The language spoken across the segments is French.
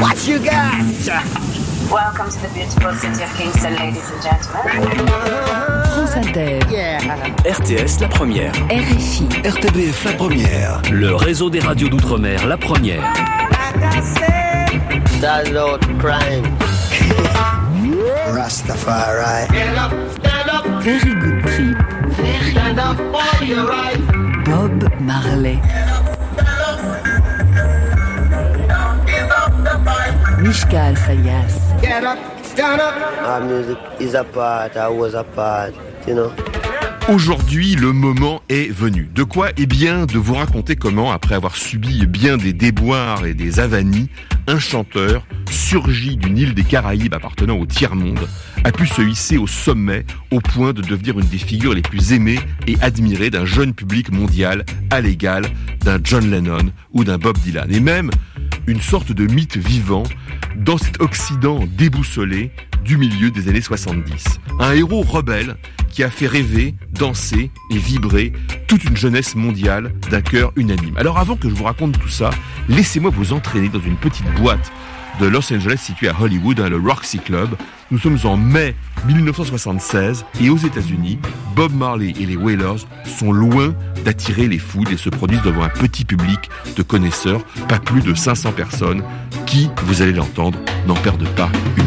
What you got? Welcome to the beautiful city of Kingston, ladies and gentlemen. France Inter, RTS La Première. RFI, RTBF la première. Le réseau des radios d'outre-mer La Première. Salute crime. Rastafari. Very Good Trip, Bob Marley. Mishka Al-Sayas, Our music is a part, I was a part, you know. Aujourd'hui, le moment est venu. De quoi Eh bien, de vous raconter comment, après avoir subi bien des déboires et des avanies, un chanteur, surgi d'une île des Caraïbes appartenant au tiers-monde, a pu se hisser au sommet au point de devenir une des figures les plus aimées et admirées d'un jeune public mondial à l'égal d'un John Lennon ou d'un Bob Dylan. Et même une sorte de mythe vivant dans cet Occident déboussolé du milieu des années 70. Un héros rebelle qui a fait rêver, danser et vibrer toute une jeunesse mondiale d'un cœur unanime. Alors avant que je vous raconte tout ça, laissez-moi vous entraîner dans une petite boîte de Los Angeles située à Hollywood, hein, le Roxy Club. Nous sommes en mai 1976 et aux États-Unis, Bob Marley et les Wailers sont loin d'attirer les foules et se produisent devant un petit public de connaisseurs, pas plus de 500 personnes, qui, vous allez l'entendre, n'en perdent pas une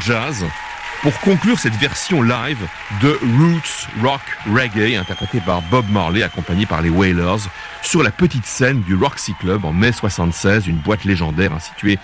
jazz pour conclure cette version live de Roots Rock Reggae interprétée par Bob Marley accompagné par les Wailers sur la petite scène du Roxy Club en mai 76, une boîte légendaire située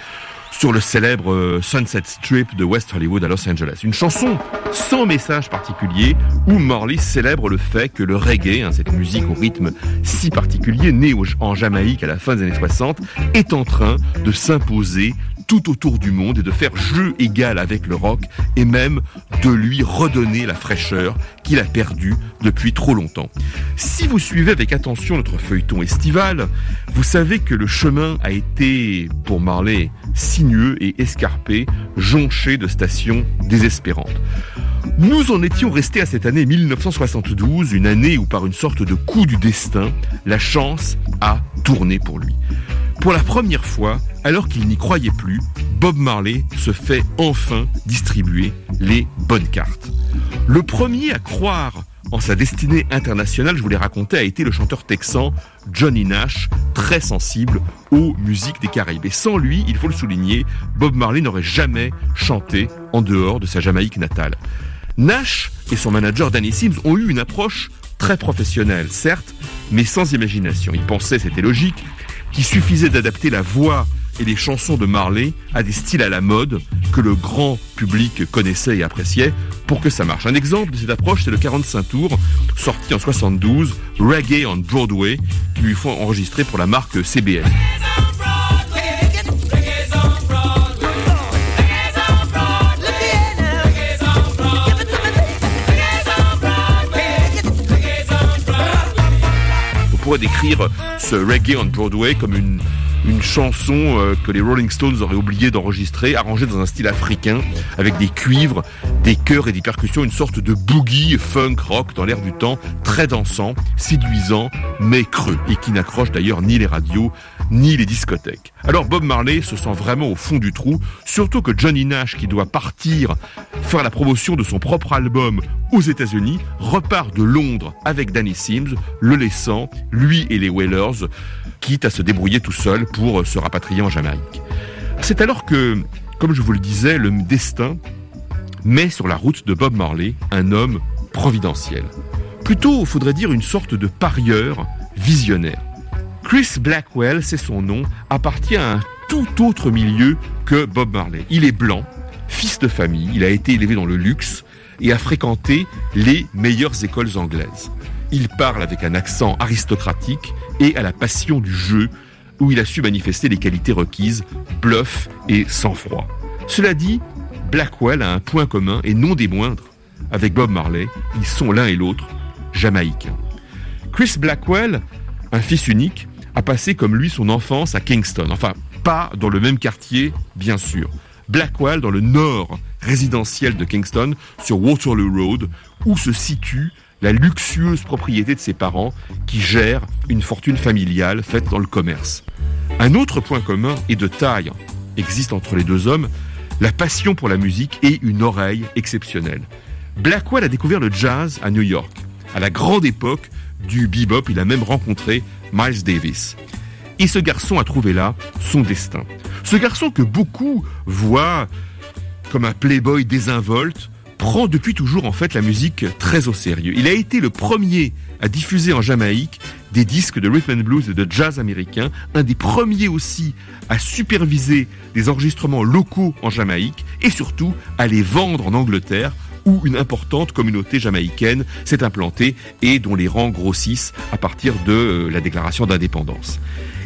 sur le célèbre euh, Sunset Strip de West Hollywood à Los Angeles. Une chanson sans message particulier où Marley célèbre le fait que le reggae, hein, cette musique au rythme si particulier, née en Jamaïque à la fin des années 60, est en train de s'imposer tout autour du monde et de faire jeu égal avec le rock et même de lui redonner la fraîcheur qu'il a perdue depuis trop longtemps. Si vous suivez avec attention notre feuilleton estival, vous savez que le chemin a été, pour Marley, sinueux et escarpé, jonché de stations désespérantes. Nous en étions restés à cette année 1972, une année où par une sorte de coup du destin, la chance a tourné pour lui. Pour la première fois, alors qu'il n'y croyait plus, Bob Marley se fait enfin distribuer les bonnes cartes. Le premier à croire en sa destinée internationale, je vous l'ai raconté, a été le chanteur texan Johnny Nash, très sensible aux musiques des Caraïbes. Et sans lui, il faut le souligner, Bob Marley n'aurait jamais chanté en dehors de sa Jamaïque natale. Nash et son manager Danny Sims ont eu une approche très professionnelle, certes, mais sans imagination. Ils pensaient, c'était logique, qu'il suffisait d'adapter la voix et les chansons de Marley à des styles à la mode que le grand public connaissait et appréciait pour que ça marche. Un exemple de cette approche, c'est le 45 tours, sorti en 72, Reggae on Broadway, qui lui faut enregistrer pour la marque CBS. Décrire ce reggae on Broadway comme une une chanson euh, que les Rolling Stones auraient oublié d'enregistrer, arrangée dans un style africain, avec des cuivres, des chœurs et des percussions, une sorte de boogie funk rock dans l'air du temps, très dansant, séduisant, mais creux, et qui n'accroche d'ailleurs ni les radios, ni les discothèques. Alors Bob Marley se sent vraiment au fond du trou, surtout que Johnny Nash, qui doit partir faire la promotion de son propre album aux États-Unis, repart de Londres avec Danny Sims, le laissant, lui et les Wailers, quitte à se débrouiller tout seul pour se rapatrier en Jamaïque. C'est alors que, comme je vous le disais, le destin met sur la route de Bob Marley un homme providentiel. Plutôt, faudrait dire une sorte de parieur visionnaire. Chris Blackwell, c'est son nom, appartient à un tout autre milieu que Bob Marley. Il est blanc, fils de famille, il a été élevé dans le luxe et a fréquenté les meilleures écoles anglaises. Il parle avec un accent aristocratique et à la passion du jeu, où il a su manifester les qualités requises, bluff et sang-froid. Cela dit, Blackwell a un point commun, et non des moindres. Avec Bob Marley, ils sont l'un et l'autre jamaïcains. Chris Blackwell, un fils unique, a passé comme lui son enfance à Kingston. Enfin, pas dans le même quartier, bien sûr. Blackwell dans le nord résidentiel de Kingston, sur Waterloo Road, où se situe la luxueuse propriété de ses parents qui gèrent une fortune familiale faite dans le commerce. Un autre point commun et de taille existe entre les deux hommes, la passion pour la musique et une oreille exceptionnelle. Blackwell a découvert le jazz à New York. À la grande époque du bebop, il a même rencontré Miles Davis. Et ce garçon a trouvé là son destin. Ce garçon que beaucoup voient comme un playboy désinvolte, prend depuis toujours en fait la musique très au sérieux. Il a été le premier à diffuser en Jamaïque des disques de rhythm and blues et de jazz américain, un des premiers aussi à superviser des enregistrements locaux en Jamaïque et surtout à les vendre en Angleterre où une importante communauté jamaïcaine s'est implantée et dont les rangs grossissent à partir de euh, la déclaration d'indépendance.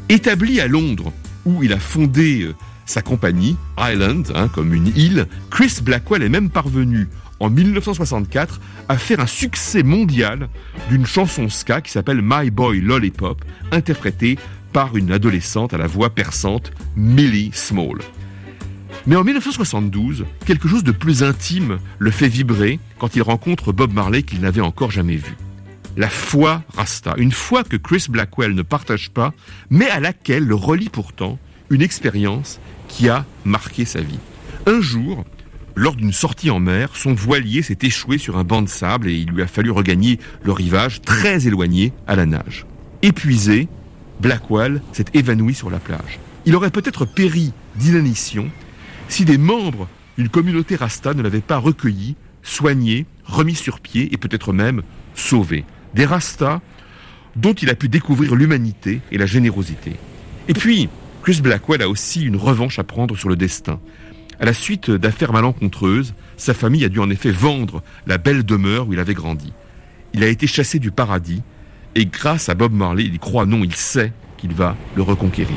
Établi à Londres, où il a fondé euh, sa compagnie, Island, hein, comme une île, Chris Blackwell est même parvenu en 1964 à faire un succès mondial d'une chanson ska qui s'appelle My Boy Lollipop, interprétée par une adolescente à la voix perçante, Millie Small. Mais en 1972, quelque chose de plus intime le fait vibrer quand il rencontre Bob Marley qu'il n'avait encore jamais vu. La foi Rasta, une foi que Chris Blackwell ne partage pas, mais à laquelle le relie pourtant une expérience qui a marqué sa vie. Un jour, lors d'une sortie en mer, son voilier s'est échoué sur un banc de sable et il lui a fallu regagner le rivage très éloigné à la nage. Épuisé, Blackwell s'est évanoui sur la plage. Il aurait peut-être péri d'inanition si des membres une communauté rasta ne l'avait pas recueilli, soigné, remis sur pied et peut-être même sauvé. Des rastas dont il a pu découvrir l'humanité et la générosité. Et puis, Chris Blackwell a aussi une revanche à prendre sur le destin. À la suite d'affaires malencontreuses, sa famille a dû en effet vendre la belle demeure où il avait grandi. Il a été chassé du paradis et grâce à Bob Marley, il croit, non, il sait qu'il va le reconquérir.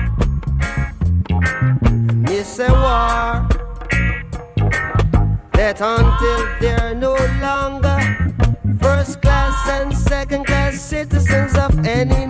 A war. That until they're no longer first class and second class citizens of any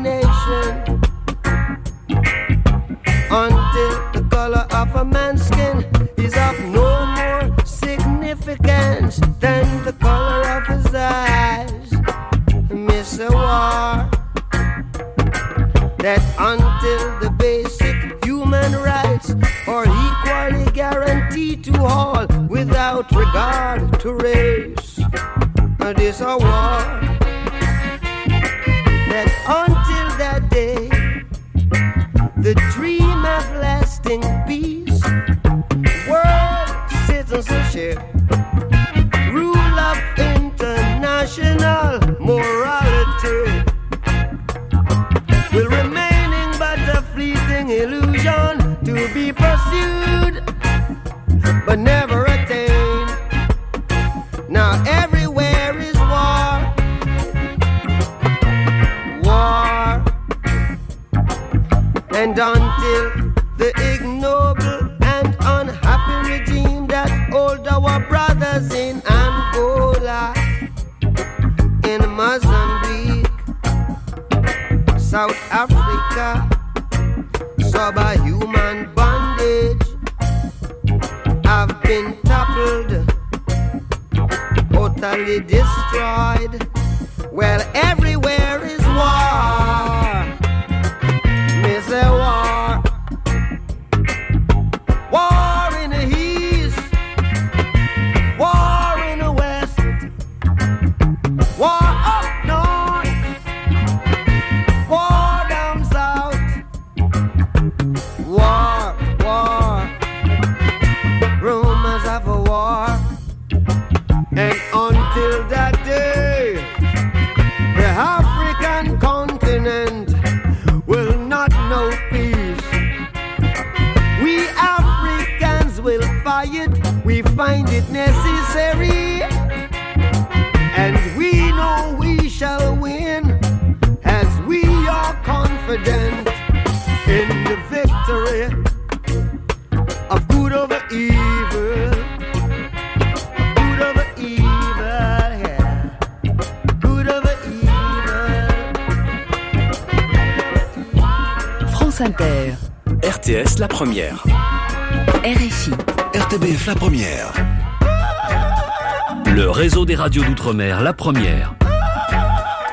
La Première.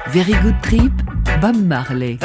Very Good Trip, Bob Marley.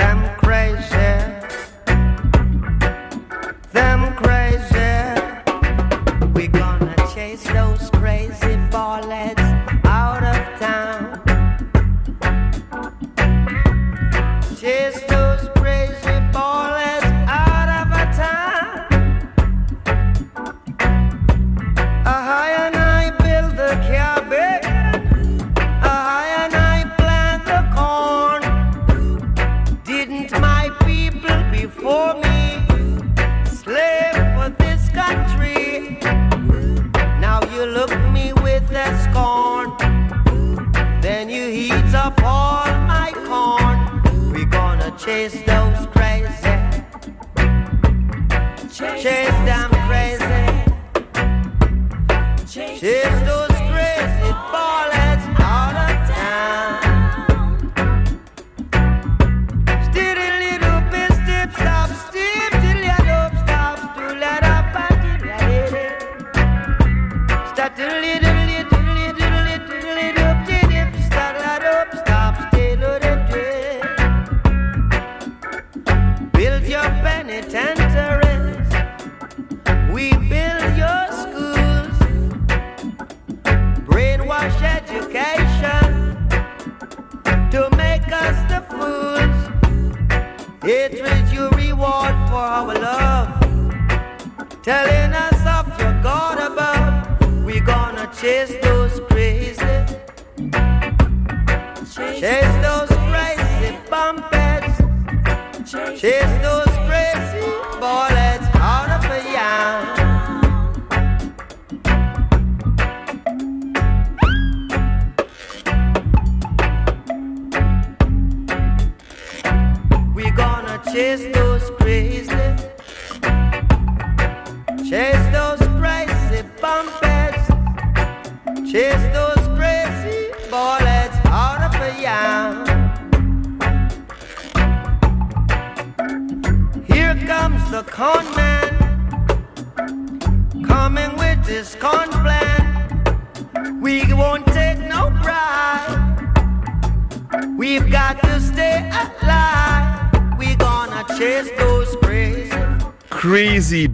Those crazy bullets out of the yam.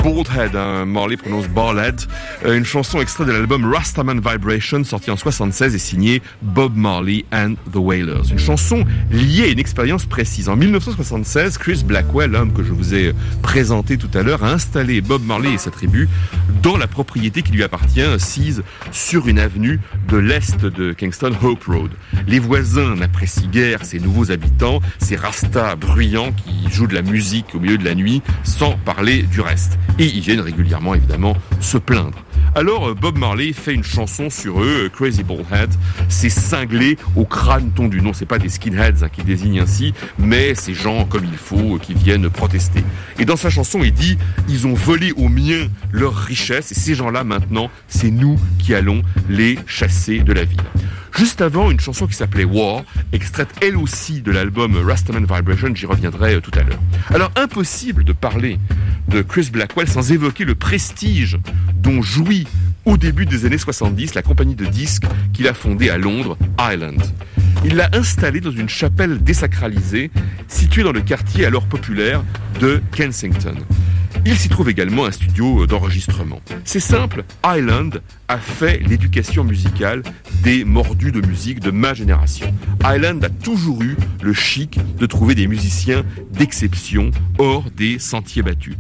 Baldhead, hein, Morley prononce Ballhead, euh, une chanson extraite de l'album Rastaman Vibration sorti en 76 et signée Bob Marley and the Wailers. Une chanson liée à une expérience précise. En 1976, Chris Blackwell, l'homme que je vous ai présenté tout à l'heure, a installé Bob Marley et sa tribu dans la propriété qui lui appartient, assise sur une avenue de l'est de Kingston, Hope Road. Les voisins n'apprécient guère ces nouveaux habitants, ces rastas bruyants qui jouent de la musique au milieu de la nuit sans parler du reste. Et ils viennent régulièrement, évidemment, se plaindre. Alors euh, Bob Marley fait une chanson sur eux, euh, Crazy Baldhead. C'est cinglé au crâne tondu. Non, c'est pas des skinheads hein, qui désignent ainsi, mais ces gens comme il faut euh, qui viennent protester. Et dans sa chanson, il dit ils ont volé aux miens leurs et ces gens-là maintenant, c'est nous qui allons les chasser de la ville. Juste avant, une chanson qui s'appelait War, extraite elle aussi de l'album Rastaman Vibration, j'y reviendrai euh, tout à l'heure. Alors impossible de parler de Chris Blackwell sans évoquer le prestige dont jouit au début des années 70 la compagnie de disques qu'il a fondée à Londres, Island. Il l'a installée dans une chapelle désacralisée située dans le quartier alors populaire de Kensington. Il s'y trouve également un studio d'enregistrement. C'est simple, Island a fait l'éducation musicale des mordus de musique de ma génération. Island a toujours eu le chic de trouver des musiciens d'exception hors des sentiers battus.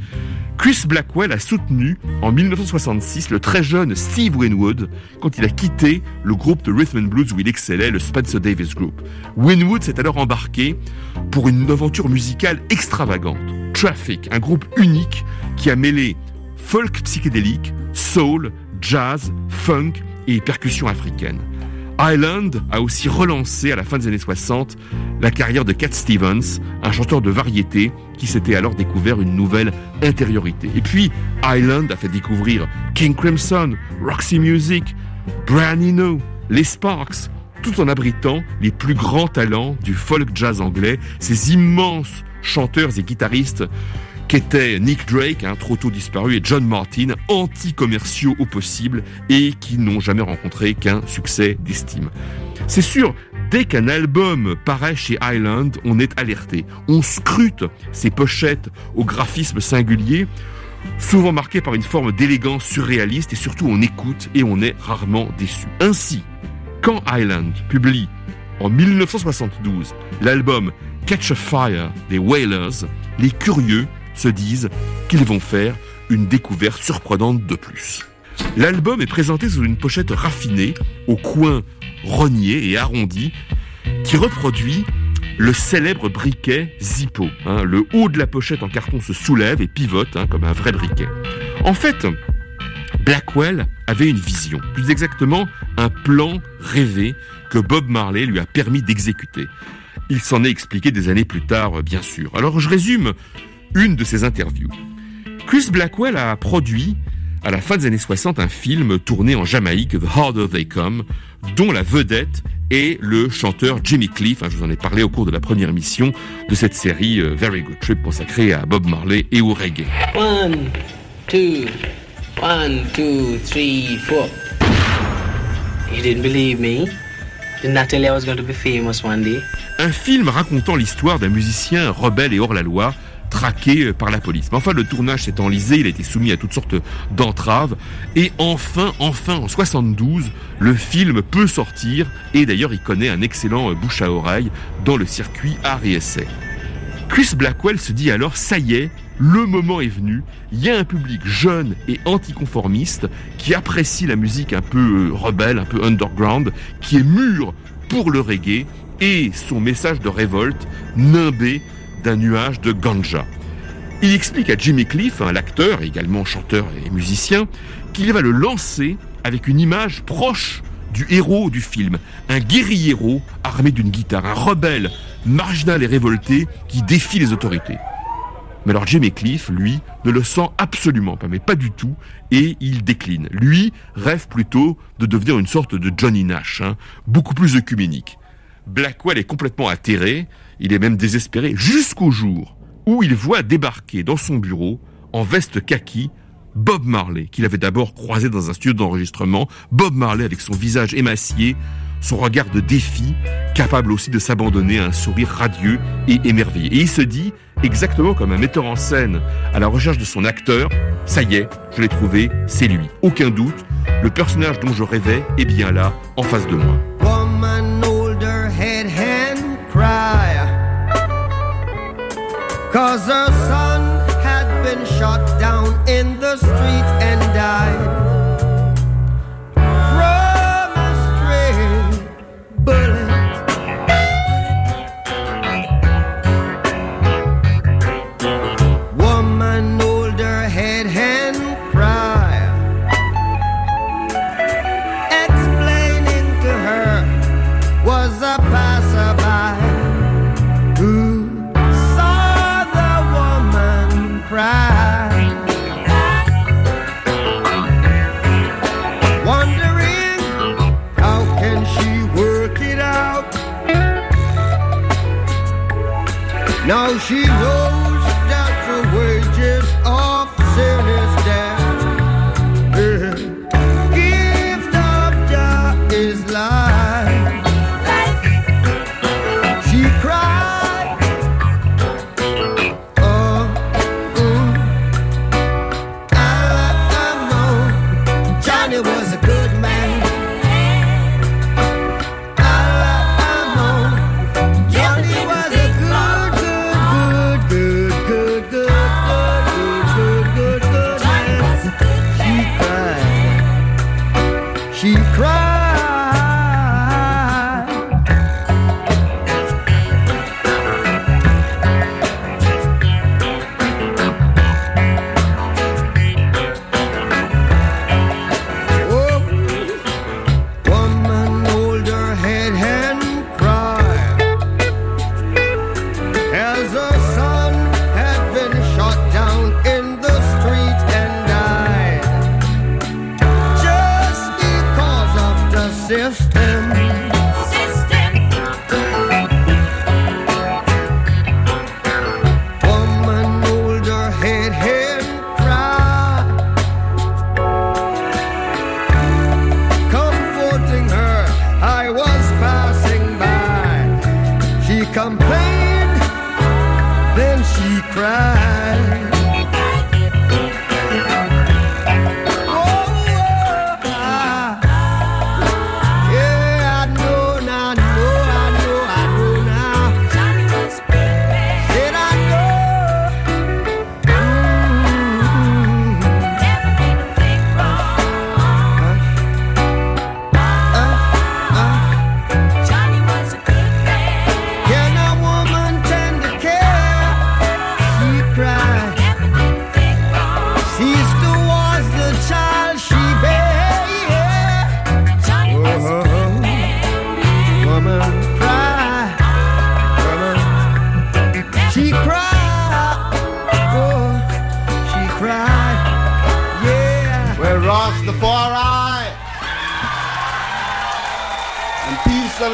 Chris Blackwell a soutenu en 1966 le très jeune Steve Winwood quand il a quitté le groupe de rhythm and blues où il excellait, le Spencer Davis Group. Winwood s'est alors embarqué pour une aventure musicale extravagante. Traffic, un groupe unique qui a mêlé folk psychédélique, soul, jazz, funk et percussions africaines. Island a aussi relancé à la fin des années 60 la carrière de Cat Stevens, un chanteur de variété qui s'était alors découvert une nouvelle intériorité. Et puis Island a fait découvrir King Crimson, Roxy Music, Brian Eno, les Sparks, tout en abritant les plus grands talents du folk jazz anglais, ces immenses chanteurs et guitaristes qu'étaient Nick Drake, hein, trop tôt disparu, et John Martin, anti-commerciaux au possible et qui n'ont jamais rencontré qu'un succès d'estime. C'est sûr, dès qu'un album paraît chez Island, on est alerté. On scrute ses pochettes au graphisme singulier, souvent marqué par une forme d'élégance surréaliste et surtout on écoute et on est rarement déçu. Ainsi, quand Island publie en 1972 l'album Catch a Fire des Wailers, les curieux se disent qu'ils vont faire une découverte surprenante de plus. L'album est présenté sous une pochette raffinée, au coin rogné et arrondi, qui reproduit le célèbre briquet Zippo. hein. le haut de la pochette en carton se soulève et pivote hein, comme un vrai briquet. En fait, Blackwell avait une vision, plus exactement un plan rêvé que Bob Marley lui a permis d'exécuter. Il s'en est expliqué des années plus tard, bien sûr. Alors je résume une de ses interviews. Chris Blackwell a produit à la fin des années 60 un film tourné en Jamaïque, The Harder They Come, dont la vedette est le chanteur Jimmy Cliff. Hein, je vous en ai parlé au cours de la première émission de cette série euh, Very Good Trip consacrée à Bob Marley et au reggae. One, two, one, two, three, four. You didn't believe me? Didn't I tell you I was going to be famous one day? Un film racontant l'histoire d'un musicien rebelle et hors la loi, traqué euh, par la police. Mais enfin, le tournage s'est enlisé, il a été soumis à toutes sortes d'entraves, et enfin, enfin, en 72, le film peut sortir, et d'ailleurs, il connaît un excellent euh, bouche à oreille dans le circuit art et essai. Chris Blackwell se dit alors, ça y est, le moment est venu, il y a un public jeune et anticonformiste qui apprécie la musique un peu euh, rebelle, un peu underground, qui est mûr pour le reggae et son message de révolte nimbé d'un nuage de ganja. Il explique à Jimmy Cliff, l'acteur, également chanteur et musicien, qu'il va le lancer avec une image proche du héros du film, un guérillero armé d'une guitare, un rebelle marginal et révolté qui défie les autorités. Mais alors Jimmy Cliff, lui, ne le sent absolument pas, mais pas du tout, et il décline. Lui rêve plutôt de devenir une sorte de Johnny Nash, hein, beaucoup plus œcuménique. Blackwell est complètement atterré, il est même désespéré, jusqu'au jour où il voit débarquer dans son bureau, en veste kaki, Bob Marley, qu'il avait d'abord croisé dans un studio d'enregistrement, Bob Marley avec son visage émacié, son regard de défi, capable aussi de s'abandonner à un sourire radieux et émerveillé. Et il se dit, exactement comme un metteur en scène à la recherche de son acteur, ça y est, je l'ai trouvé, c'est lui. Aucun doute, le personnage dont je rêvais est bien là, en face de moi. Cause her son had been shot down in the street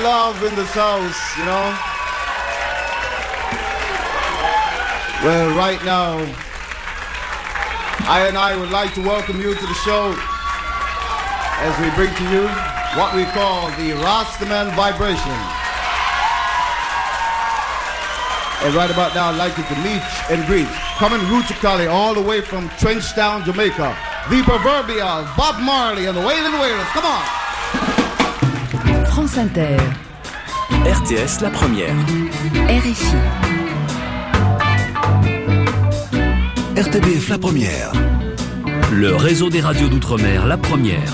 love in this house, you know. Well, right now, I and I would like to welcome you to the show as we bring to you what we call the Rastaman Vibration. And right about now, I'd like you to meet and greet, coming Ruticali all the way from Trenchtown, Jamaica, the proverbial Bob Marley and the Wailing Wailers. Come on. RTS la première. RFI. RTBF la première. Le réseau des radios d'outre-mer la première.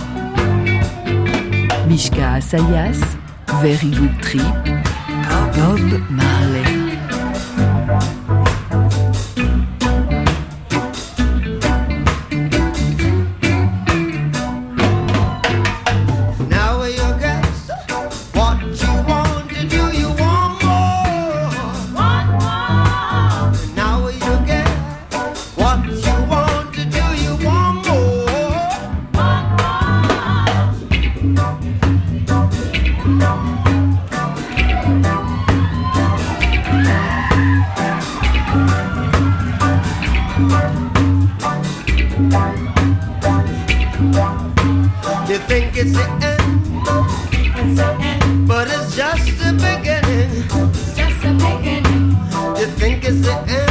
Mishka Assayas, Very Good Bob Marley. But it's just the beginning. You think it's the end,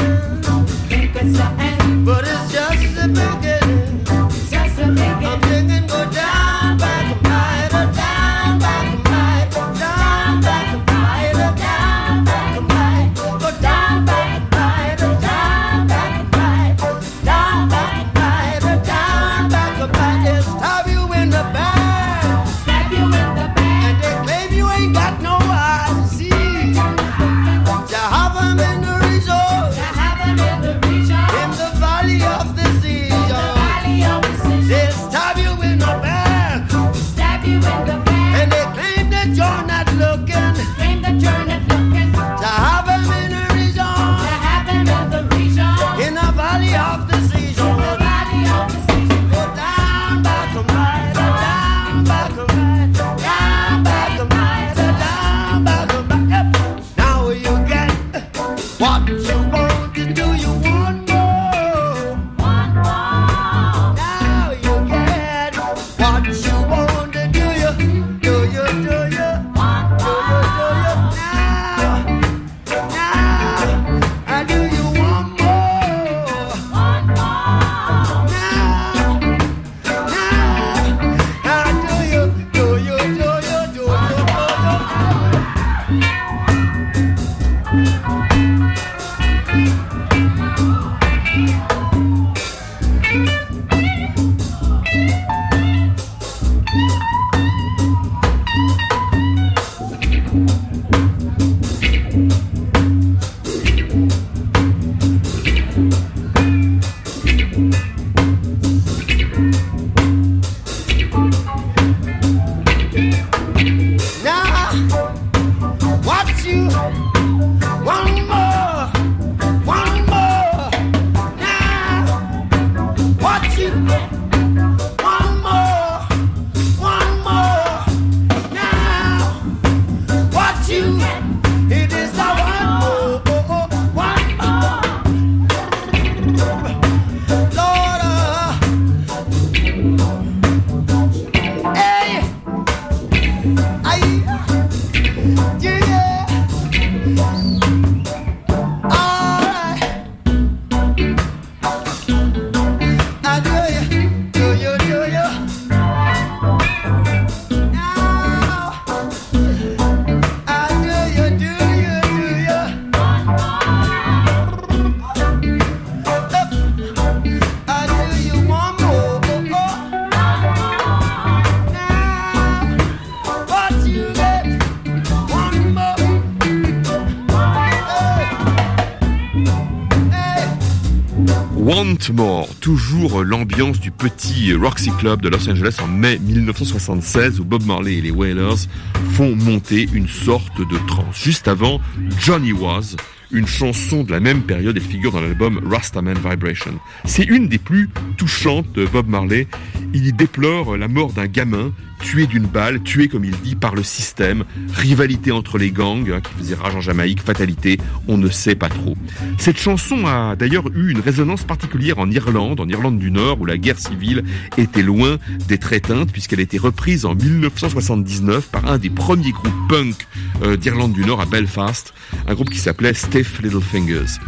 Want More, toujours l'ambiance du petit Roxy Club de Los Angeles en mai 1976 où Bob Marley et les Wailers font monter une sorte de trance. Juste avant, Johnny Was, une chanson de la même période, elle figure dans l'album Rastaman Vibration. C'est une des plus touchantes de Bob Marley. Il y déplore la mort d'un gamin tué d'une balle, tué comme il dit par le système, rivalité entre les gangs hein, qui faisait rage en Jamaïque, fatalité, on ne sait pas trop. Cette chanson a d'ailleurs eu une résonance particulière en Irlande, en Irlande du Nord, où la guerre civile était loin d'être éteinte, puisqu'elle a été reprise en 1979 par un des premiers groupes punk euh, d'Irlande du Nord à Belfast, un groupe qui s'appelait Stiff Little Fingers.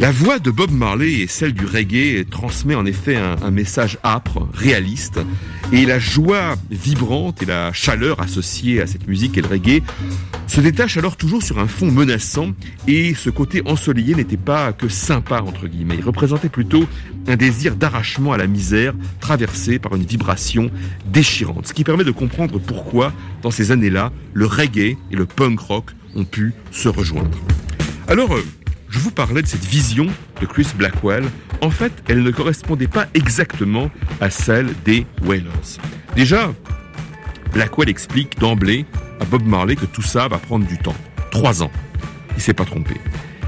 La voix de Bob Marley et celle du reggae transmet en effet un, un, message âpre, réaliste, et la joie vibrante et la chaleur associée à cette musique et le reggae se détachent alors toujours sur un fond menaçant, et ce côté ensoleillé n'était pas que sympa entre guillemets, il représentait plutôt un désir d'arrachement à la misère traversé par une vibration déchirante, ce qui permet de comprendre pourquoi, dans ces années-là, le reggae et le punk rock ont pu se rejoindre. Alors, euh, je vous parlais de cette vision de Chris Blackwell. En fait, elle ne correspondait pas exactement à celle des Wailers. Déjà, Blackwell explique d'emblée à Bob Marley que tout ça va prendre du temps. Trois ans. Il s'est pas trompé.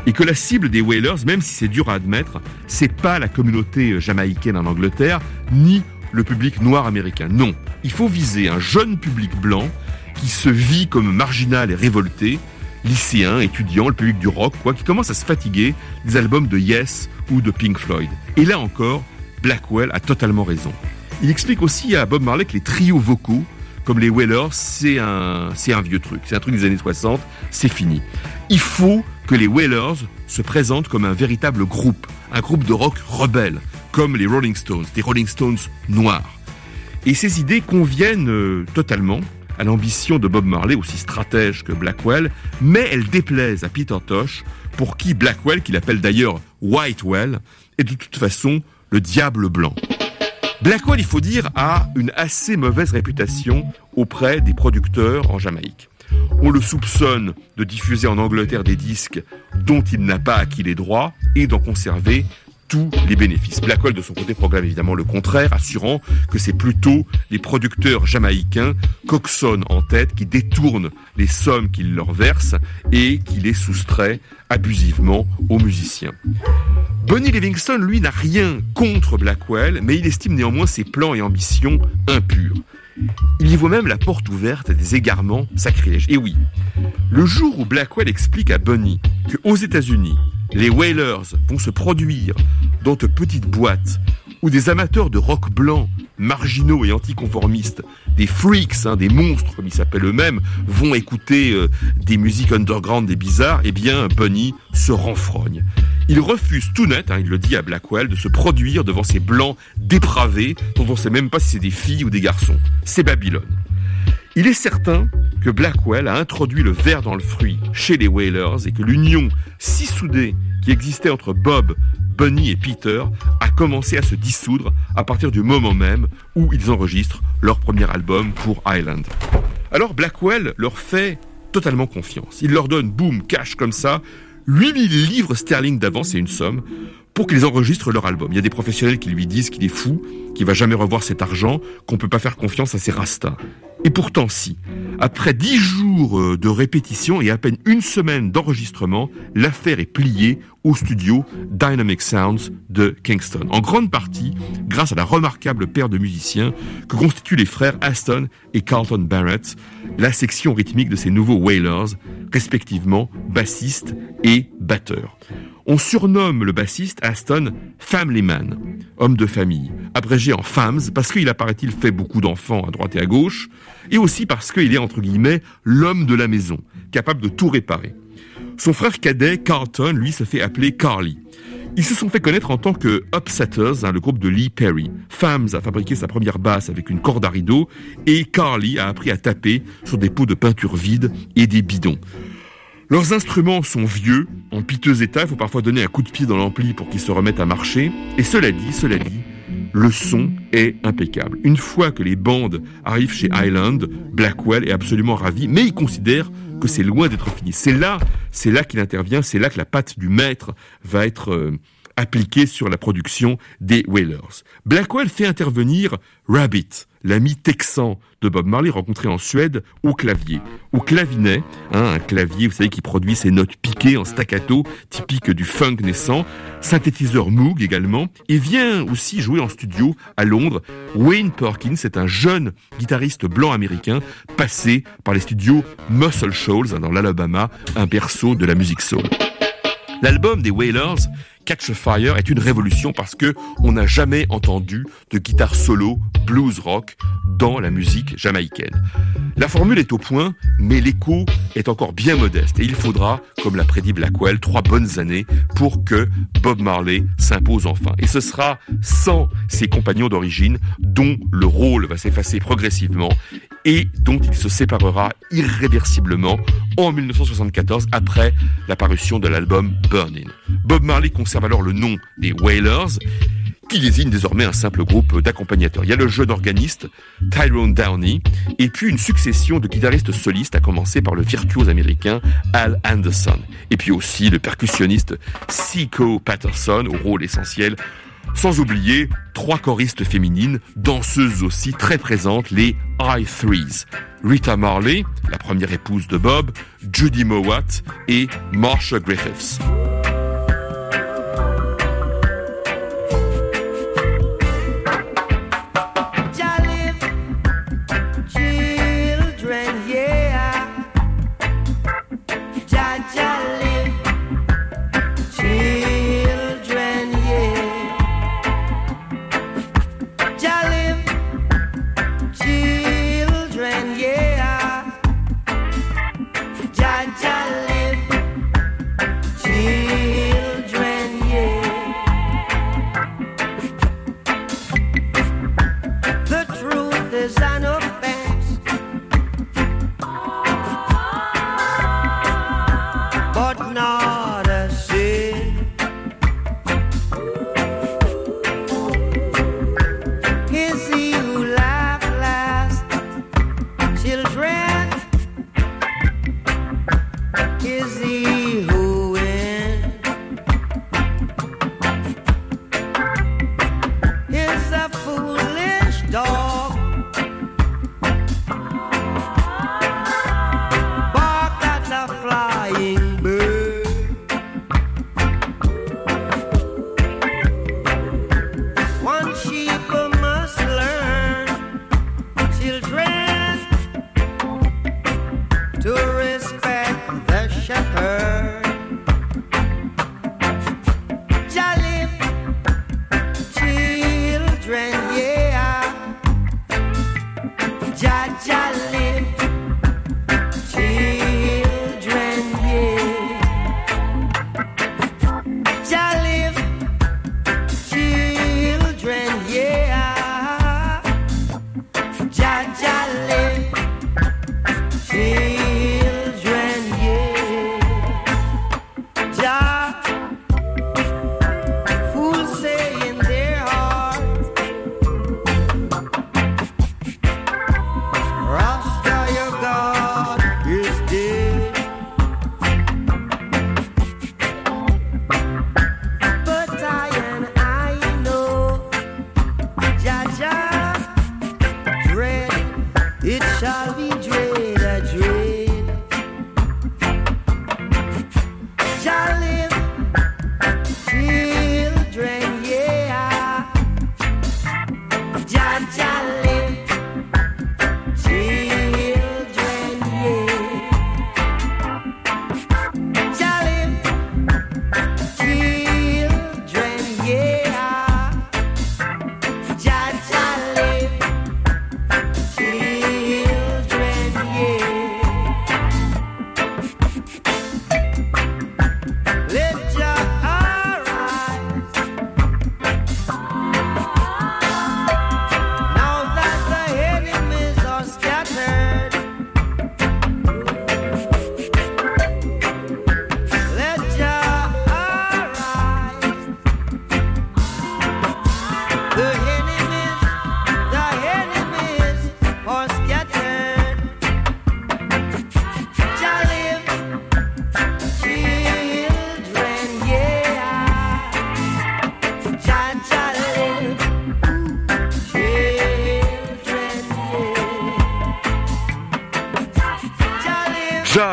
Et que la cible des Wailers, même si c'est dur à admettre, c'est pas la communauté jamaïcaine en Angleterre, ni le public noir américain. Non. Il faut viser un jeune public blanc qui se vit comme marginal et révolté, lycéen, étudiant, le public du rock, quoi, qui commence à se fatiguer des albums de Yes ou de Pink Floyd. Et là encore, Blackwell a totalement raison. Il explique aussi à Bob Marley que les trios vocaux, comme les Wailers, c'est un, c'est un vieux truc. C'est un truc des années 60, c'est fini. Il faut que les Wailers se présentent comme un véritable groupe, un groupe de rock rebelle, comme les Rolling Stones, des Rolling Stones noirs. Et ces idées conviennent euh, totalement à l'ambition de Bob Marley, aussi stratège que Blackwell, mais elles déplaisent à Peter Tosh, pour qui Blackwell, qu'il appelle d'ailleurs Whitewell, est de toute façon le diable blanc. Blackwell, il faut dire, a une assez mauvaise réputation auprès des producteurs en Jamaïque. On le soupçonne de diffuser en Angleterre des disques dont il n'a pas acquis les droits et d'en conserver tous les bénéfices. Blackwell, de son côté, proclame évidemment le contraire, assurant que c'est plutôt les producteurs jamaïcains, Coxon en tête, qui détournent les sommes qu'il leur verse et qui les soustrait abusivement aux musiciens. Bonnie Livingston, lui, n'a rien contre Blackwell, mais il estime néanmoins ses plans et ambitions impurs. Il y voit même la porte ouverte à des égarements sacrilèges. Et oui, le jour où Blackwell explique à Bonnie qu'aux États-Unis, les Wailers vont se produire dans de petites boîtes où des amateurs de rock blanc, marginaux et anticonformistes, des freaks, hein, des monstres comme ils s'appellent eux-mêmes, vont écouter euh, des musiques underground, des bizarres, eh bien Bunny se renfrogne. Il refuse tout net, hein, il le dit à Blackwell, de se produire devant ces blancs dépravés dont on ne sait même pas si c'est des filles ou des garçons. C'est Babylone. Il est certain que Blackwell a introduit le verre dans le fruit chez les Wailers et que l'union si soudée qui existait entre Bob, Bunny et Peter a commencé à se dissoudre à partir du moment même où ils enregistrent leur premier album pour Island. Alors Blackwell leur fait totalement confiance. Il leur donne, boum, cash comme ça, 8000 livres sterling d'avance et une somme pour qu'ils enregistrent leur album. Il y a des professionnels qui lui disent qu'il est fou, qu'il va jamais revoir cet argent, qu'on peut pas faire confiance à ces rastas. Et pourtant si. Après dix jours euh, de répétition et à peine une semaine d'enregistrement, l'affaire est pliée au studio Dynamic Sounds de Kingston. En grande partie grâce à la remarquable paire de musiciens que constituent les frères Aston et Carlton Barrett, la section rythmique de ces nouveaux Wailers, respectivement bassiste et batteur. On surnomme le bassiste Aston Family Man, homme de famille, abrégé en FAMS parce qu'il apparaît-il fait beaucoup d'enfants à droite et à gauche, et aussi parce qu'il est entre guillemets l'homme de la maison, capable de tout réparer. Son frère cadet Carlton, lui, se fait appeler Carly. Ils se sont fait connaître en tant que Upsetters, hein, le groupe de Lee Perry. Fams a fabriqué sa première basse avec une corde à rideau et Carly a appris à taper sur des pots de peinture vides et des bidons. Leurs instruments sont vieux, en piteux état, il faut parfois donner un coup de pied dans l'ampli pour qu'ils se remettent à marcher. Et cela dit, cela dit, le son est impeccable. Une fois que les bandes arrivent chez Island, Blackwell est absolument ravi, mais il considère que c'est loin d'être fini. C'est là, c'est là qu'il intervient, c'est là que la patte du maître va être euh, appliquée sur la production des Wailers. Blackwell fait intervenir Rabbit, l'ami texan de Bob Marley rencontré en Suède au clavier, au clavinet, hein, un clavier, vous savez, qui produit ces notes piquées en staccato, typique du funk naissant, synthétiseur Moog également, et vient aussi jouer en studio à Londres. Wayne Perkins est un jeune guitariste blanc américain passé par les studios Muscle Shoals hein, dans l'Alabama, un berceau de la musique soul. L'album des Wailers Catch Fire est une révolution parce que on n'a jamais entendu de guitare solo blues rock dans la musique jamaïcaine. La formule est au point, mais l'écho est encore bien modeste et il faudra, comme l'a prédit Blackwell, trois bonnes années pour que Bob Marley s'impose enfin. Et ce sera sans ses compagnons d'origine dont le rôle va s'effacer progressivement et dont il se séparera irréversiblement en 1974 après la parution de l'album Burning. Bob Marley conserve alors le nom des Wailers qui désigne désormais un simple groupe d'accompagnateurs. Il y a le jeune organiste Tyrone Downey, et puis une succession de guitaristes solistes, à commencer par le virtuose américain Al Anderson, et puis aussi le percussionniste Seiko Patterson au rôle essentiel, sans oublier trois choristes féminines, danseuses aussi très présentes, les I-Threes. Rita Marley, la première épouse de Bob, Judy Mowat et Marsha Griffiths.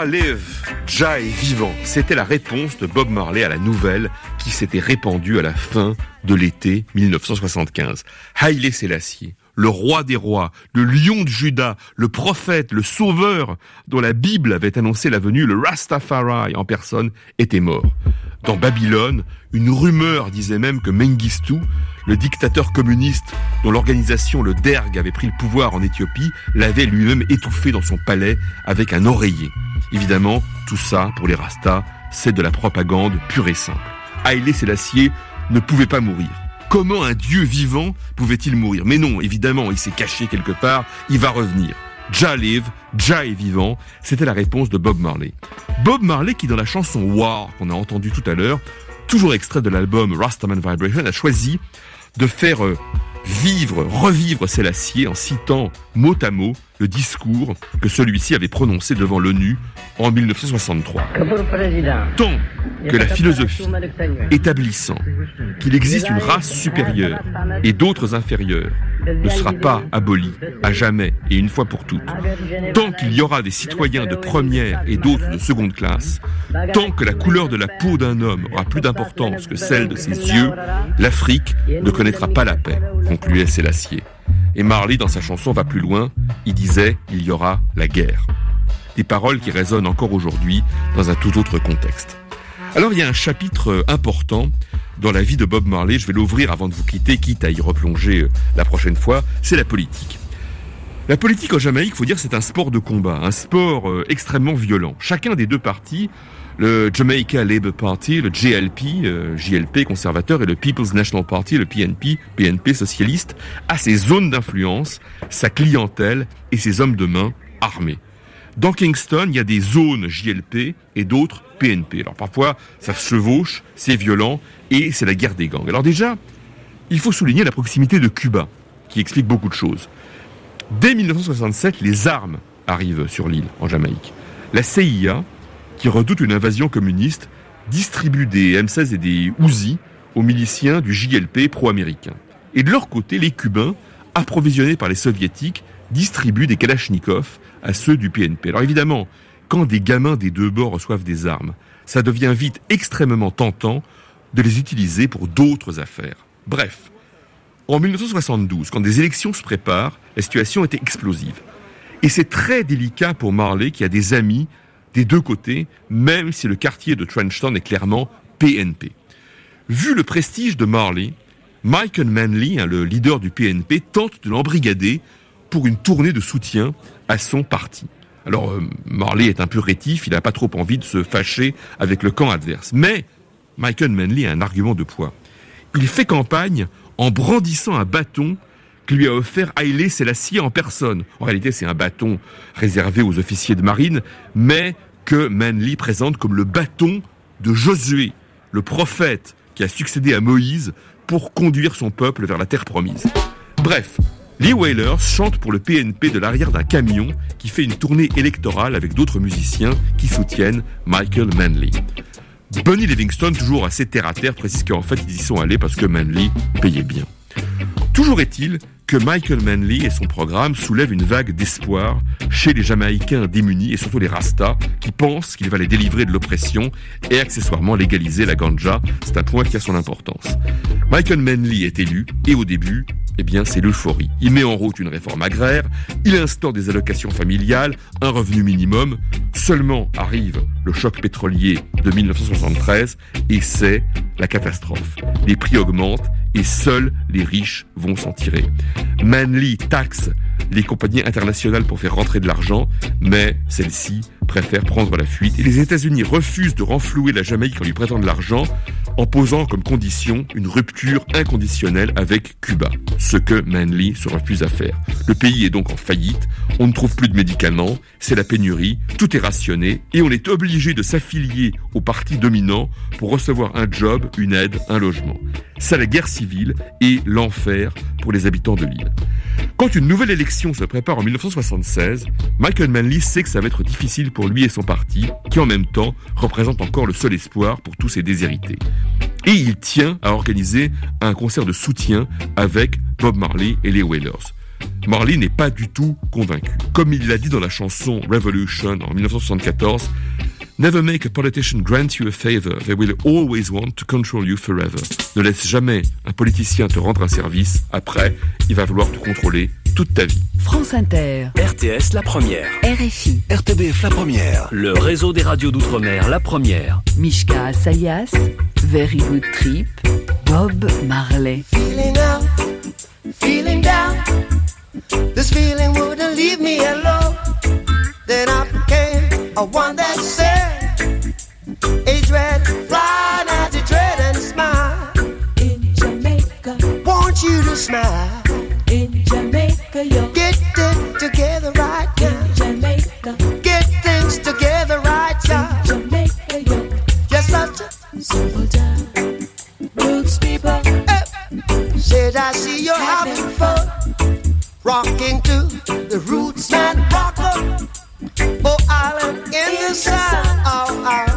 Live, vivant. C'était la réponse de Bob Marley à la nouvelle qui s'était répandue à la fin de l'été 1975. Haile Selassie, le roi des rois, le lion de Juda, le prophète, le sauveur dont la Bible avait annoncé la venue, le Rastafari en personne, était mort. Dans Babylone, une rumeur disait même que Mengistu, le dictateur communiste dont l'organisation, le Derg, avait pris le pouvoir en Éthiopie, l'avait lui-même étouffé dans son palais avec un oreiller. Évidemment, tout ça, pour les Rastas, c'est de la propagande pure et simple. Haïlé Sélassié ne pouvait pas mourir. Comment un dieu vivant pouvait-il mourir? Mais non, évidemment, il s'est caché quelque part, il va revenir. Ja live, Ja est vivant, c'était la réponse de Bob Marley. Bob Marley qui dans la chanson War qu'on a entendu tout à l'heure, toujours extrait de l'album Rastaman Vibration, a choisi de faire euh, vivre, revivre Sélassié en citant mot à mot le discours que celui-ci avait prononcé devant l'ONU en 1963. Tant que la philosophie établissant qu'il existe une race supérieure et d'autres inférieures ne sera pas abolie à jamais et une fois pour toutes, tant qu'il y aura des citoyens de première et d'autres de seconde classe, tant que la couleur de la peau d'un homme aura plus d'importance que celle de ses yeux, l'Afrique ne connaîtra pas la paix, concluait Sélassié. Et Marley, dans sa chanson, va plus loin. Il disait, il y aura la guerre. Des paroles qui résonnent encore aujourd'hui dans un tout autre contexte. Alors il y a un chapitre euh, important dans la vie de Bob Marley, je vais l'ouvrir avant de vous quitter, quitte à y replonger euh, la prochaine fois, c'est la politique. La politique en Jamaïque, faut dire, c'est un sport de combat, un sport euh, extrêmement violent. Chacun des deux partis, le Jamaica Labour Party, le JLP, JLP conservateur, et le People's National Party, le PNP, PNP socialiste, a ses zones d'influence, sa clientèle et ses hommes de main armés. Dans Kingston, il y a des zones JLP et d'autres PNP. Alors parfois, ça se chevauche, c'est violent, et c'est la guerre des gangs. Alors déjà, il faut souligner la proximité de Cuba, qui explique beaucoup de choses. Dès 1967, les armes arrivent sur l'île, en Jamaïque. La CIA, qui redoute une invasion communiste, distribue des M16 et des Uzi aux miliciens du JLP pro-américain. Et de leur côté, les Cubains, approvisionnés par les Soviétiques, distribuent des Kalachnikovs à ceux du PNP. Alors évidemment, quand des gamins des deux bords reçoivent des armes, ça devient vite extrêmement tentant de les utiliser pour d'autres affaires. Bref, en 1972, quand des élections se préparent, la situation était explosive. Et c'est très délicat pour Marley qui a des amis des deux côtés, même si le quartier de Trenchtown est clairement PNP. Vu le prestige de Marley, Michael Manley, hein, le leader du PNP, tente de l'embrigader pour une tournée de soutien à son parti. Alors euh, Marley est un peu rétif, il n'a pas trop envie de se fâcher avec le camp adverse. Mais Michael Manley a un argument de poids. Il fait campagne en brandissant un bâton que lui a offert Haile Selassie en personne. En réalité, c'est un bâton réservé aux officiers de marine, mais que Manley présente comme le bâton de Josué, le prophète qui a succédé à Moïse pour conduire son peuple vers la terre promise. Bref, Lee Wailers chante pour le PNP de l'arrière d'un camion qui fait une tournée électorale avec d'autres musiciens qui soutiennent Michael Manley. Bunny Livingston, toujours assez terre à terre, précise qu'en fait ils y sont allés parce que Manley payait bien. Toujours est-il Michael Manley et son programme soulèvent une vague d'espoir chez les Jamaïcains démunis et surtout les Rastas qui pensent qu'il va les délivrer de l'oppression et accessoirement légaliser la ganja. C'est un point qui a son importance. Michael Manley est élu et au début, eh bien, c'est l'euphorie. Il met en route une réforme agraire, il instaure des allocations familiales, un revenu minimum. Seulement arrive le choc pétrolier de 1973 et c'est la catastrophe. Les prix augmentent et seuls les riches vont s'en tirer. Manly taxe les compagnies internationales pour faire rentrer de l'argent, mais celles-ci préfèrent prendre la fuite. Et les États-Unis refusent de renflouer la Jamaïque en lui prêtant de l'argent, en posant comme condition une rupture inconditionnelle avec Cuba, ce que Manly se refuse à faire. Le pays est donc en faillite, on ne trouve plus de médicaments, c'est la pénurie, tout est rationné, et on est obligé de s'affilier au parti dominant pour recevoir un job, une aide, un logement. C'est la guerre civile et l'enfer pour les habitants de l'île. Quand une nouvelle élection se prépare en 1976, Michael Manley sait que ça va être difficile pour lui et son parti, qui en même temps représente encore le seul espoir pour tous ces déshérités. Et il tient à organiser un concert de soutien avec Bob Marley et les Wailers. Marley n'est pas du tout convaincu. Comme il l'a dit dans la chanson Revolution en 1974, Never make a politician grant you a favor. They will always want to control you forever. Ne laisse jamais un politicien te rendre un service. Après, il va vouloir te contrôler toute ta vie. France Inter, RTS La Première. RFI, RTBF La Première. Le réseau des radios d'outre-mer La Première. Mishka Asalias, Very Good Trip, Bob Marley. feeling out, feeling down. This feeling wouldn't leave me alone. Then I a one that said, Age red, fly now to dread and smile. In Jamaica, Want you to smile. in Jamaica, yo. Get it together right In. Jamaica, Get things together right now. Jamaica, yo. Just such Simple time. Roots people, a said I see you're having fun. Rocking to the roots and rocker. Oh, island in the sun. Oh, oh.